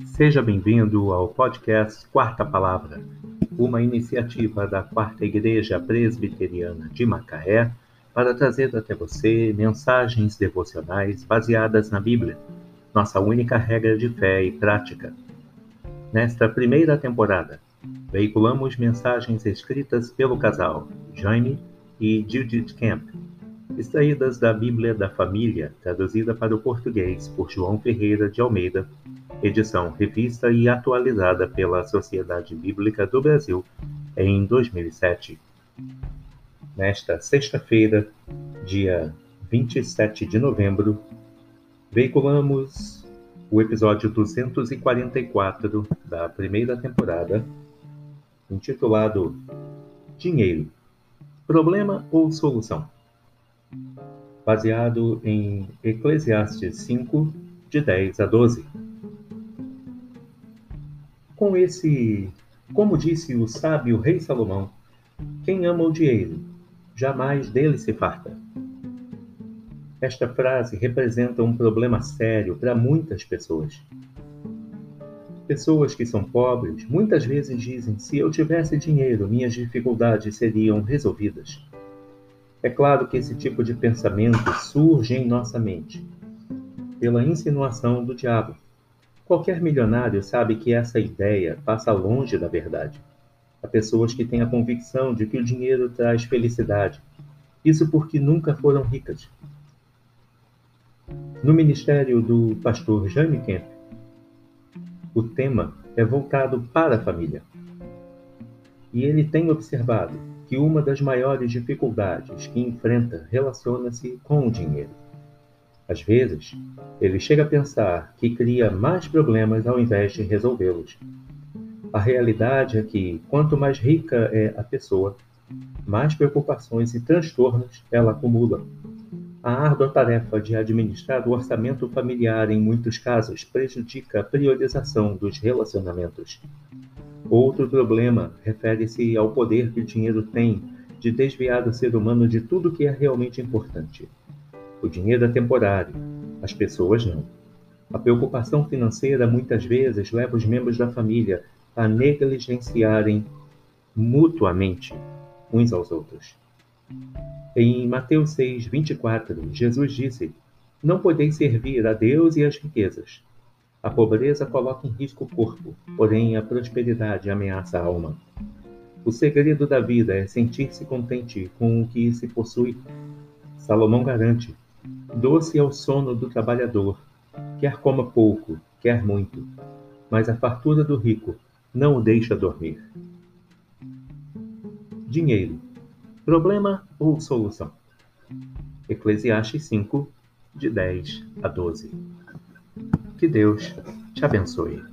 Seja bem-vindo ao podcast Quarta Palavra, uma iniciativa da Quarta Igreja Presbiteriana de Macaé para trazer até você mensagens devocionais baseadas na Bíblia, nossa única regra de fé e prática. Nesta primeira temporada, veiculamos mensagens escritas pelo casal Jaime e Judith Camp, extraídas da Bíblia da Família, traduzida para o português por João Ferreira de Almeida, edição revista e atualizada pela Sociedade Bíblica do Brasil em 2007. Nesta sexta-feira, dia 27 de novembro, veiculamos o episódio 244 da primeira temporada, intitulado Dinheiro: Problema ou Solução? Baseado em Eclesiastes 5, de 10 a 12. Com esse, como disse o sábio rei Salomão, quem ama o dinheiro, jamais dele se farta. Esta frase representa um problema sério para muitas pessoas. Pessoas que são pobres muitas vezes dizem: se eu tivesse dinheiro, minhas dificuldades seriam resolvidas. É claro que esse tipo de pensamento surge em nossa mente pela insinuação do diabo. Qualquer milionário sabe que essa ideia passa longe da verdade. Há pessoas que têm a convicção de que o dinheiro traz felicidade. Isso porque nunca foram ricas. No ministério do pastor Jaime Kemp, o tema é voltado para a família. E ele tem observado que uma das maiores dificuldades que enfrenta relaciona-se com o dinheiro. Às vezes, ele chega a pensar que cria mais problemas ao invés de resolvê-los. A realidade é que, quanto mais rica é a pessoa, mais preocupações e transtornos ela acumula. A árdua tarefa de administrar o orçamento familiar, em muitos casos, prejudica a priorização dos relacionamentos. Outro problema refere-se ao poder que o dinheiro tem de desviar o ser humano de tudo que é realmente importante. O dinheiro é temporário, as pessoas não. A preocupação financeira muitas vezes leva os membros da família a negligenciarem mutuamente uns aos outros. Em Mateus 6, 24, Jesus disse: Não podeis servir a Deus e as riquezas. A pobreza coloca em risco o corpo, porém a prosperidade ameaça a alma. O segredo da vida é sentir-se contente com o que se possui. Salomão garante: doce é o sono do trabalhador, quer coma pouco, quer muito, mas a fartura do rico não o deixa dormir. Dinheiro: problema ou solução? Eclesiastes 5, de 10 a 12. Que Deus te abençoe.